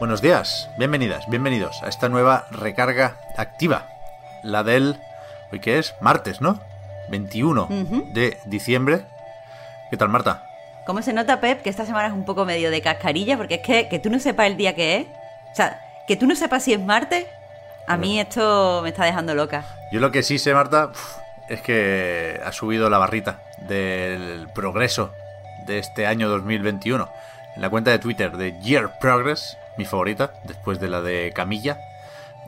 Buenos días, bienvenidas, bienvenidos a esta nueva recarga activa. La del... ¿Hoy qué es? Martes, ¿no? 21 de diciembre. ¿Qué tal, Marta? ¿Cómo se nota, Pep, que esta semana es un poco medio de cascarilla? Porque es que, que tú no sepas el día que es. O sea, que tú no sepas si es martes, a mí esto me está dejando loca. Yo lo que sí sé, Marta, es que ha subido la barrita del progreso de este año 2021. En la cuenta de Twitter de Year Progress, mi favorita, después de la de Camilla,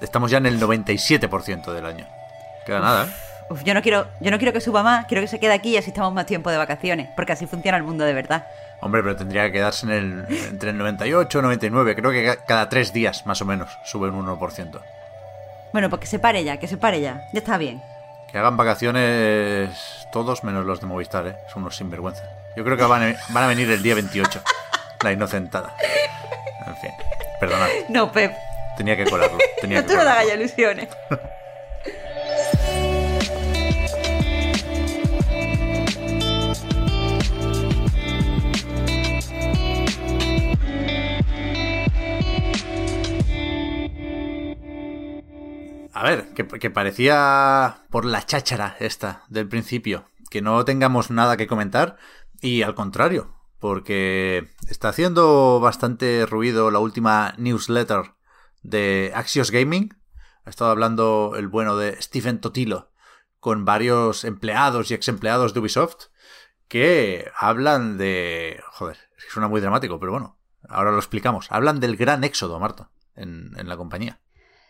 estamos ya en el 97% del año. Queda nada, ¿eh? Uf, yo no quiero, yo no quiero que suba más, quiero que se quede aquí y así estamos más tiempo de vacaciones, porque así funciona el mundo de verdad. Hombre, pero tendría que quedarse en el, entre el 98 y 99. Creo que ca- cada tres días, más o menos, sube un 1%. Bueno, pues que se pare ya, que se pare ya. Ya está bien. Que hagan vacaciones todos menos los de Movistar, ¿eh? Son unos sinvergüenza. Yo creo que van a, van a venir el día 28. La inocentada. Perdonad. No, Pep, Tenía que colarlo. Tenía no que tú no te colarlo. hagas ya ilusiones. A ver, que, que parecía por la cháchara esta del principio, que no tengamos nada que comentar y al contrario, porque está haciendo bastante ruido la última newsletter de Axios Gaming. Ha estado hablando el bueno de Stephen Totilo con varios empleados y ex empleados de Ubisoft que hablan de... Joder, suena muy dramático, pero bueno, ahora lo explicamos. Hablan del gran éxodo, Marta, en la compañía.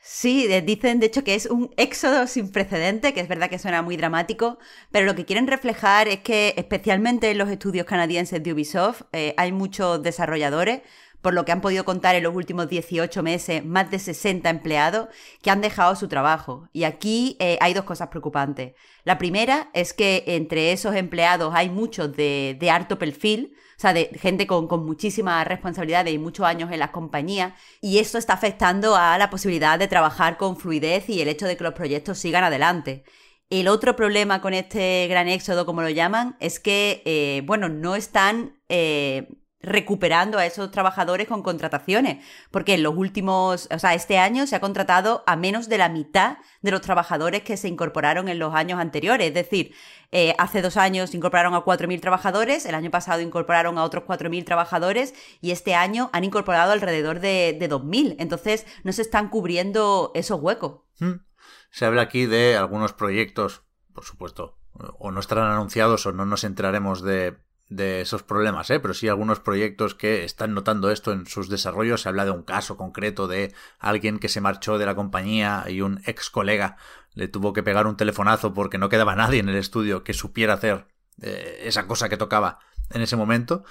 Sí, dicen de hecho que es un éxodo sin precedente, que es verdad que suena muy dramático, pero lo que quieren reflejar es que especialmente en los estudios canadienses de Ubisoft eh, hay muchos desarrolladores, por lo que han podido contar en los últimos 18 meses más de 60 empleados que han dejado su trabajo. Y aquí eh, hay dos cosas preocupantes. La primera es que entre esos empleados hay muchos de, de harto perfil, o sea, de gente con, con muchísimas responsabilidades y muchos años en las compañías, y esto está afectando a la posibilidad de trabajar con fluidez y el hecho de que los proyectos sigan adelante. El otro problema con este gran éxodo, como lo llaman, es que, eh, bueno, no están eh, recuperando a esos trabajadores con contrataciones, porque en los últimos, o sea, este año se ha contratado a menos de la mitad de los trabajadores que se incorporaron en los años anteriores. Es decir, eh, hace dos años incorporaron a 4.000 trabajadores, el año pasado incorporaron a otros 4.000 trabajadores y este año han incorporado alrededor de, de 2.000. Entonces, no se están cubriendo esos huecos. Hmm. Se habla aquí de algunos proyectos, por supuesto, o no estarán anunciados o no nos enteraremos de, de esos problemas, ¿eh? pero sí algunos proyectos que están notando esto en sus desarrollos. Se habla de un caso concreto de alguien que se marchó de la compañía y un ex colega le tuvo que pegar un telefonazo porque no quedaba nadie en el estudio que supiera hacer eh, esa cosa que tocaba en ese momento.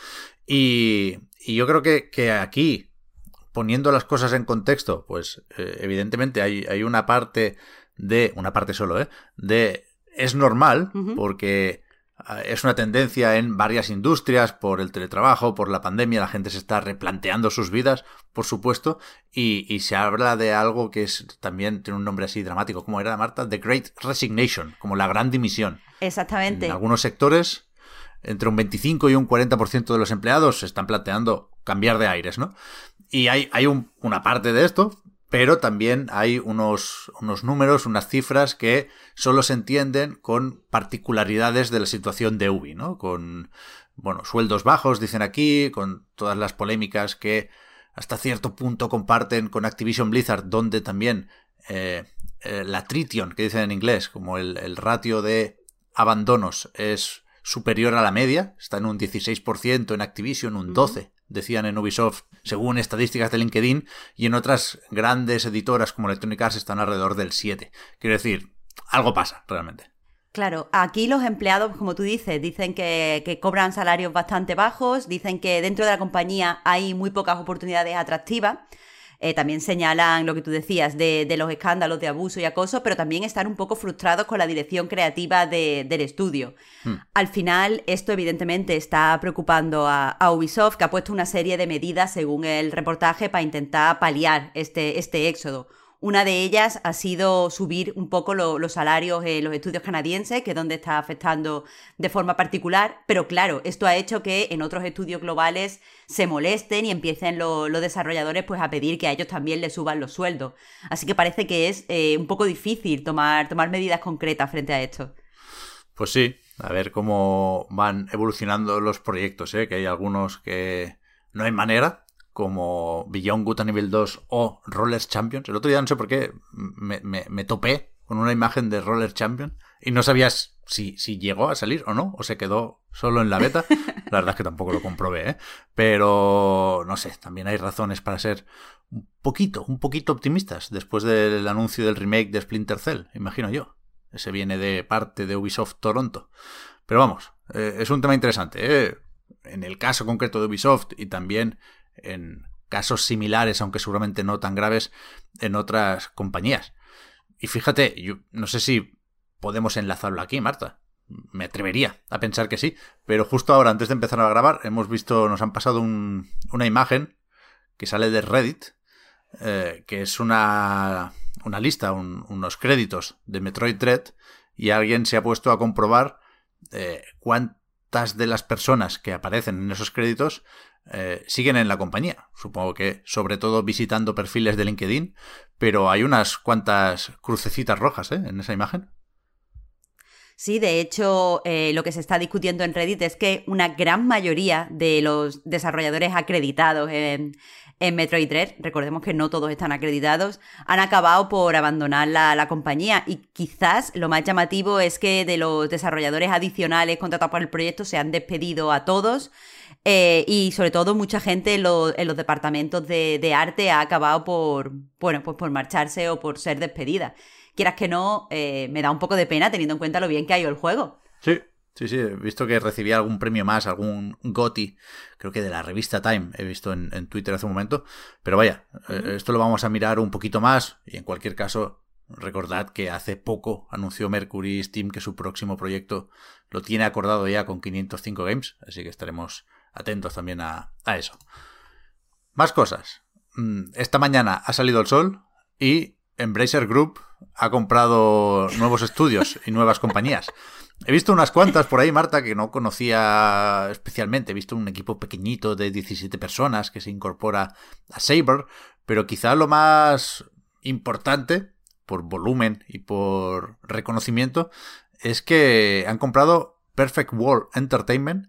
Y, y yo creo que, que aquí, poniendo las cosas en contexto, pues eh, evidentemente hay, hay una parte de, una parte solo, ¿eh? De, es normal, porque es una tendencia en varias industrias, por el teletrabajo, por la pandemia, la gente se está replanteando sus vidas, por supuesto, y, y se habla de algo que es también tiene un nombre así dramático, como era Marta, The Great Resignation, como la gran dimisión. Exactamente. En algunos sectores, entre un 25 y un 40% de los empleados se están planteando cambiar de aires, ¿no? Y hay, hay un- una parte de esto, pero también hay unos, unos números, unas cifras que solo se entienden con particularidades de la situación de Ubi, ¿no? Con, bueno, sueldos bajos, dicen aquí, con todas las polémicas que hasta cierto punto comparten con Activision Blizzard, donde también eh, eh, la attrition, que dicen en inglés, como el, el ratio de abandonos es superior a la media, está en un 16% en Activision, un 12% decían en Ubisoft, según estadísticas de LinkedIn, y en otras grandes editoras como Electronic Arts están alrededor del 7%. Quiero decir, algo pasa, realmente. Claro, aquí los empleados, como tú dices, dicen que, cobran salarios bastante bajos, dicen que dentro de la compañía hay muy pocas oportunidades atractivas. Eh, también señalan lo que tú decías de, los escándalos de abuso y acoso, pero también están un poco frustrados con la dirección creativa del estudio. Hmm. Al final, esto evidentemente está preocupando a, Ubisoft, que ha puesto una serie de medidas, según el reportaje, para intentar paliar este, este éxodo. Una de ellas ha sido subir un poco los salarios en los estudios canadienses, que es donde está afectando de forma particular, pero claro, esto ha hecho que en otros estudios globales se molesten y empiecen los desarrolladores pues, a pedir que a ellos también les suban los sueldos. Así que parece que es eh, un poco difícil tomar, tomar medidas concretas frente a esto. Pues sí, a ver cómo van evolucionando los proyectos, ¿eh? que hay algunos que no hay manera, como Beyond Good a nivel 2 o Roller Champions. El otro día no sé por qué me, topé con una imagen de Roller Champion y no sabías si, si llegó a salir o no, o se quedó solo en la beta. La verdad es que tampoco lo comprobé, ¿eh? Pero no sé, también hay razones para ser un poquito, un poquito optimistas después del anuncio del remake de Splinter Cell, imagino yo. Ese viene de parte de Ubisoft Toronto. Pero vamos, eh, es un tema interesante. ¿eh? En el caso concreto de Ubisoft y también en casos similares, aunque seguramente no tan graves, en otras compañías. Y fíjate, yo no sé si podemos enlazarlo aquí, Marta. Me atrevería a pensar que sí, pero justo ahora, antes de empezar a grabar, hemos visto, nos han pasado una imagen que sale de Reddit, eh, que es una, una lista, unos créditos de Metroid Dread, y alguien se ha puesto a comprobar eh, de las personas que aparecen en esos créditos eh, siguen en la compañía. Supongo que sobre todo visitando perfiles de LinkedIn, pero hay unas cuantas crucecitas rojas ¿eh? en esa imagen. Sí, de hecho, eh, lo que se está discutiendo en Reddit es que una gran mayoría de los desarrolladores acreditados en, en Metroid Dread, recordemos que no todos están acreditados, han acabado por abandonar la, compañía. Y quizás lo más llamativo es que de los desarrolladores adicionales contratados por el proyecto se han despedido a todos eh, y sobre todo mucha gente en, los departamentos de, arte ha acabado por, bueno, pues por marcharse o por ser despedida. Quieras que no, eh, me da un poco de pena teniendo en cuenta lo bien que ha ido el juego. Sí, sí, sí. He visto que recibía algún premio más, algún GOTI, creo que de la revista Time, he visto en, Twitter hace un momento. Pero vaya, eh, esto lo vamos a mirar un poquito más y en cualquier caso Recordad que hace poco anunció Mercury Steam que su próximo proyecto lo tiene acordado ya con 505 Games, así que estaremos atentos también a, eso. Más cosas. Mm, esta mañana ha salido el sol y Embracer Group ha comprado nuevos estudios y nuevas compañías. He visto unas cuantas por ahí, Marta, que no conocía especialmente. He visto un equipo pequeñito de 17 personas que se incorpora a Saber, pero quizá lo más importante, por volumen y por reconocimiento, es que han comprado Perfect World Entertainment,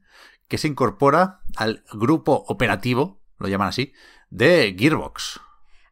que se incorpora al grupo operativo, lo llaman así, de Gearbox.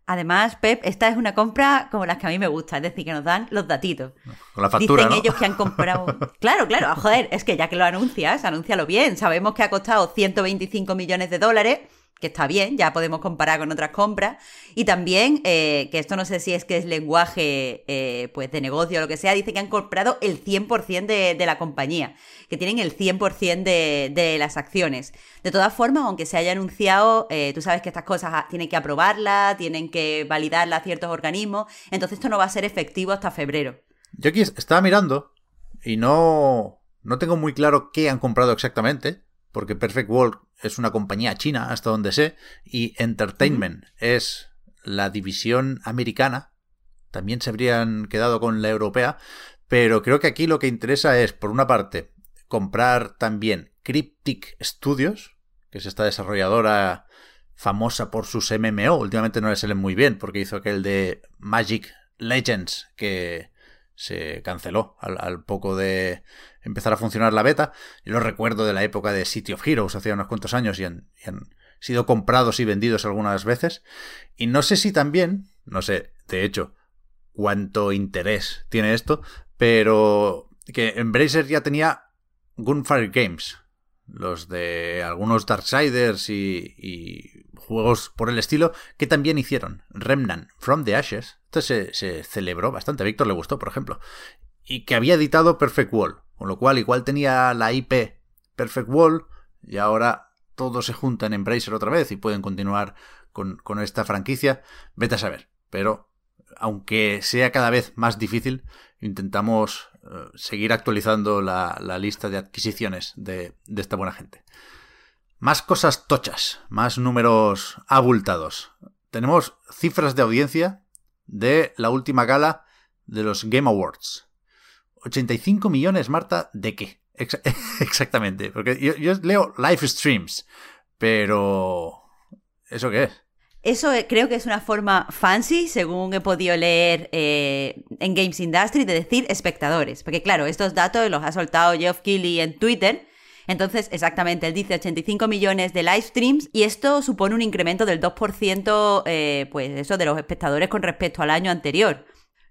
Además, Pep, esta es una compra como las que a mí me gusta, es decir, que nos dan los datitos. Con la factura, Dicen ellos que han comprado... claro, claro, joder, es que ya que lo anuncias, anúncialo bien. Sabemos que ha costado 125 millones de dólares que está bien, ya podemos comparar con otras compras. Y también, eh, que esto no sé si es que es lenguaje eh, pues de negocio o lo que sea, dice que han comprado el 100% de, de, la compañía, que tienen el 100% de, de, las acciones. De todas formas, aunque se haya anunciado, eh, tú sabes que estas cosas ah, tienen que aprobarlas, tienen que validarlas ciertos organismos, entonces esto no va a ser efectivo hasta febrero. Yo aquí estaba mirando y no, no tengo muy claro qué han comprado exactamente, porque Perfect World es una compañía china, hasta donde sé, y Entertainment es la división americana. También se habrían quedado con la europea, pero creo que aquí lo que interesa es, por una parte, comprar también Cryptic Studios, que es esta desarrolladora famosa por sus MMO. Últimamente no le salen muy bien, porque hizo aquel de Magic Legends, que se canceló al, poco de empezar a funcionar la beta. Yo lo recuerdo de la época de City of Heroes, hace unos cuantos años, y han, sido comprados y vendidos algunas veces. Y no sé si también, no sé, de hecho, cuánto interés tiene esto, pero que Embracer ya tenía Gunfire Games, los de algunos Darksiders y, y juegos por el estilo, que también hicieron Remnant from the Ashes. Se, celebró bastante, a Víctor le gustó, por ejemplo. y que había editado Perfect Wall, con lo cual igual tenía la IP Perfect Wall y ahora todos se juntan en Embracer otra vez y pueden continuar con, esta franquicia. Vete a saber. Pero aunque sea cada vez más difícil, intentamos eh, seguir actualizando la, lista de adquisiciones de esta buena gente. Más cosas tochas, más números abultados. Tenemos cifras de audiencia de la última gala de los Game Awards. 85 millones, Marta, ¿de qué? exactamente, porque yo, leo live streams, pero ¿eso qué es? Eso creo que es una forma fancy, según he podido leer eh, en Games Industry, de decir espectadores. Porque claro, estos datos los ha soltado Geoff Keighley en Twitter. Entonces, exactamente, él dice 85 millones de live streams y esto supone un incremento del 2%, eh, pues eso, de los espectadores con respecto al año anterior.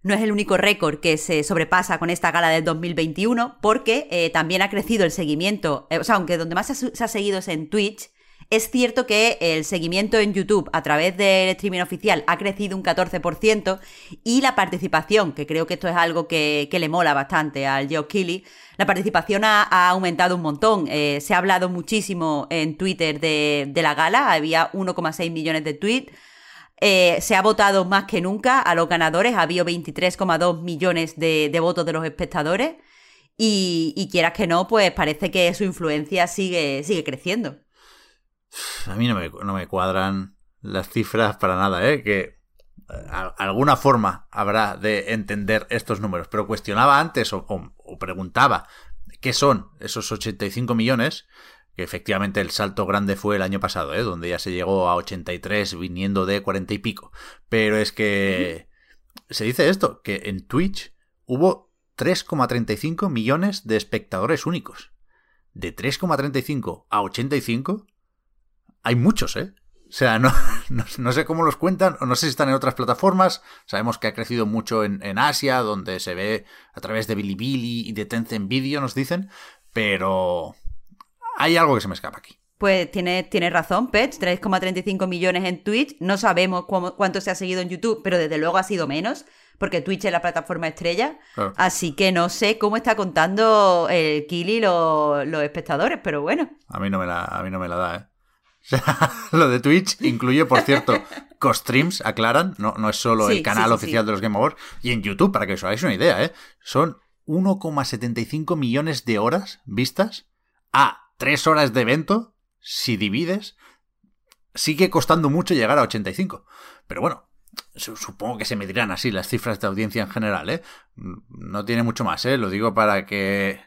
No es el único récord que se sobrepasa con esta gala del 2021, porque eh, también ha crecido el seguimiento, eh, o sea, aunque donde más se ha, seguido es en Twitch, es cierto que el seguimiento en YouTube a través del streaming oficial ha crecido un 14% y la participación, que creo que esto es algo que, le mola bastante al Joe Kelly, la participación ha, aumentado un montón. Eh, se ha hablado muchísimo en Twitter de, la gala, había 1,6 millones de tweets. Eh, se ha votado más que nunca a los ganadores, ha habido 23,2 millones de, votos de los espectadores y, quieras que no, pues parece que su influencia sigue creciendo. A mí no me, cuadran las cifras para nada, ¿eh? Que eh, alguna forma habrá de entender estos números, pero cuestionaba antes o, o preguntaba qué son esos 85 millones que efectivamente el salto grande fue el año pasado, ¿eh? donde ya se llegó a 83 viniendo de 40 y pico. Pero es que se dice esto, que en Twitch hubo 3,35 millones de espectadores únicos. De 3,35 a 85 hay muchos, ¿eh? O sea, no, no, sé cómo los cuentan, o no sé si están en otras plataformas. Sabemos que ha crecido mucho en, en Asia, donde se ve a través de Bilibili y de Tencent Video, nos dicen. Pero hay algo que se me escapa aquí. Pues tiene, tiene razón, Pets, 3,35 millones en Twitch. No sabemos cuánto se ha seguido en YouTube, pero desde luego ha sido menos, porque Twitch es la plataforma estrella. Así que no sé cómo está contando el Kili los, los espectadores, pero bueno. A mí no me la, a mí no me la da, ¿eh? Sea, lo de Twitch incluye, por cierto, co-streams, aclaran, no, no es solo el canal oficial de los Game Awards. Y en YouTube, para que os hagáis una idea, ¿eh? Son 1,75 millones de horas vistas a tres horas de evento, si divides, sigue costando mucho llegar a 85. Pero bueno, supongo que se medirán así las cifras de audiencia en general, ¿eh? No tiene mucho más, ¿eh? Lo digo para que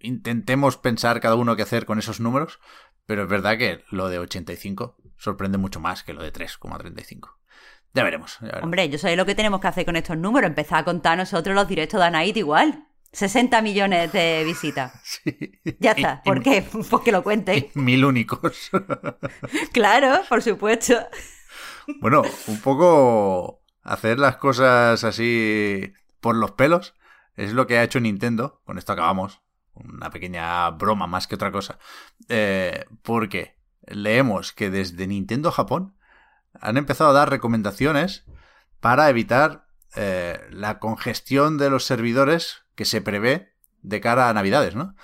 intentemos pensar cada uno qué hacer con esos números, pero es verdad que lo de 85 sorprende mucho más que lo de 3,35. Ya veremos, ya veremos. Hombre, yo sé lo que tenemos que hacer con estos números, empezar a contar nosotros los directos de Anaid igual. 60 millones de visitas. Sí. Ya está. ¿Por qué? Pues que lo cuente. Mil únicos. claro, por supuesto. Bueno, un poco hacer las cosas así por los pelos es lo que ha hecho Nintendo. Con esto acabamos. Una pequeña broma más que otra cosa. Eh, porque leemos que desde Nintendo Japón han empezado a dar recomendaciones para evitar eh, la congestión de los servidores que se prevé de cara a Navidades, ¿no?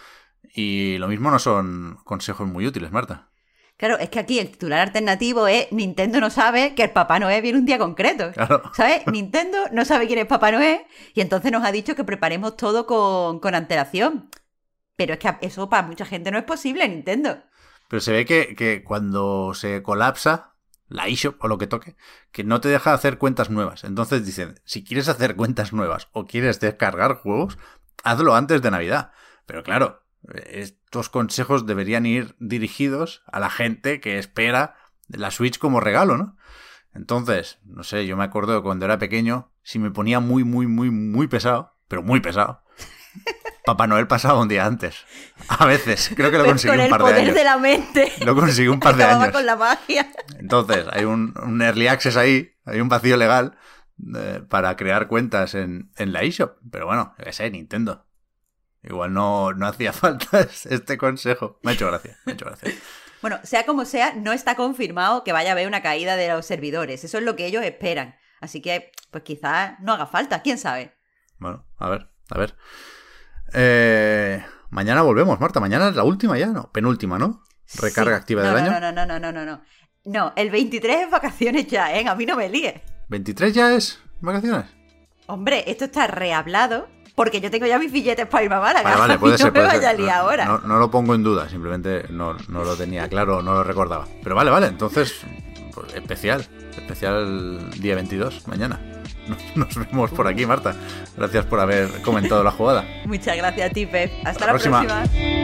Y lo mismo no son consejos muy útiles, Marta. Claro, es que aquí el titular alternativo es Nintendo no sabe que el Papá Noé viene un día concreto. ¿Sabes? Nintendo no sabe quién es Papá Noé y entonces nos ha dicho que preparemos todo con, con antelación. Pero es que eso para mucha gente no es posible, Nintendo. Pero se ve que, que cuando se colapsa la eShop o lo que toque, que no te deja hacer cuentas nuevas. Entonces dicen, si quieres hacer cuentas nuevas o quieres descargar juegos, hazlo antes de Navidad. Pero claro, estos consejos deberían ir dirigidos a la gente que espera la Switch como regalo, ¿no? Entonces, no sé, yo me acuerdo cuando era pequeño, si me ponía muy, muy, muy, muy pesado, pero muy pesado, Papá Noel pasaba un día antes. A veces. Creo que lo conseguí un par de años. Con el poder de la mente. Lo conseguí un par de años. con la magia. Entonces, hay un, early access ahí, hay un vacío legal eh, para crear cuentas en, la eShop. Pero bueno, qué sé, Nintendo. Igual no, no hacía falta este consejo. Me ha hecho gracia, me ha hecho gracia. Bueno, sea como sea, no está confirmado que vaya a haber una caída de los servidores. Eso es lo que ellos esperan. Así que, pues quizás no haga falta, quién sabe. Bueno, a ver. A ver. Eh, mañana volvemos, Marta. Mañana es la última ya, ¿no? Penúltima, ¿no? Recarga activa del año. No, no, no, no, no, no, no. No, el 23 es vacaciones ya, ¿eh? A mí no me líes. ¿23 ya es vacaciones? Hombre, esto está rehablado porque yo tengo ya mis billetes para ir a Málaga. Vale, vale, puede no ser. me vaya a liar No, ahora. No, no lo pongo en duda, simplemente no, no lo tenía claro, no lo recordaba. Pero vale, vale, entonces, pues, especial. Especial día 22, mañana. Nos, vemos por aquí, Marta. Gracias por haber comentado la jugada. Muchas gracias a ti, Pep. Hasta, Hasta la la próxima. próxima.